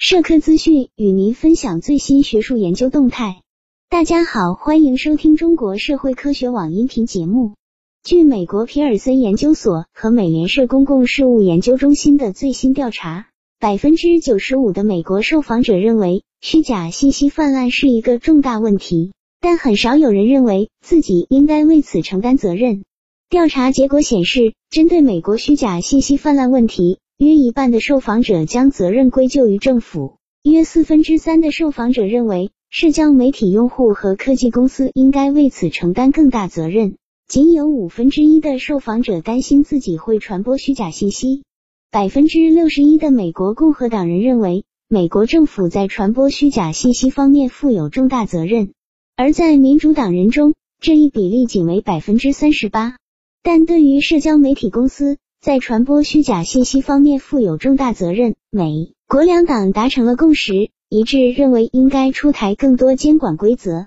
社科资讯与您分享最新学术研究动态。大家好，欢迎收听中国社会科学网音频节目。据美国皮尔森研究所和美联社公共事务研究中心的最新调查，百分之九十五的美国受访者认为虚假信息泛滥是一个重大问题，但很少有人认为自己应该为此承担责任。调查结果显示，针对美国虚假信息泛滥问题。约一半的受访者将责任归咎于政府，约四分之三的受访者认为社交媒体用户和科技公司应该为此承担更大责任，仅有五分之一的受访者担心自己会传播虚假信息。百分之六十一的美国共和党人认为美国政府在传播虚假信息方面负有重大责任，而在民主党人中，这一比例仅为百分之三十八。但对于社交媒体公司，在传播虚假信息方面负有重大责任。美国两党达成了共识，一致认为应该出台更多监管规则。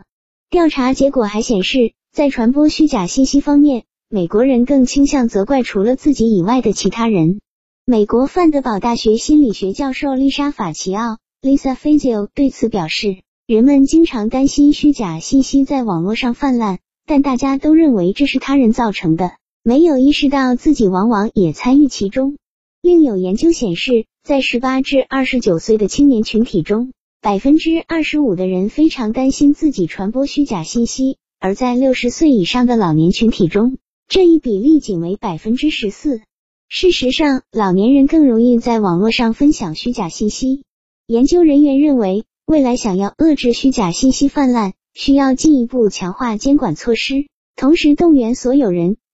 调查结果还显示，在传播虚假信息方面，美国人更倾向责怪除了自己以外的其他人。美国范德堡大学心理学教授丽莎·法奇奥 （Lisa Fazio） 对此表示：“人们经常担心虚假信息在网络上泛滥，但大家都认为这是他人造成的。”没有意识到自己往往也参与其中。另有研究显示，在十八至二十九岁的青年群体中，百分之二十五的人非常担心自己传播虚假信息；而在六十岁以上的老年群体中，这一比例仅为百分之十四。事实上，老年人更容易在网络上分享虚假信息。研究人员认为，未来想要遏制虚假信息泛滥，需要进一步强化监管措施，同时动员所有人。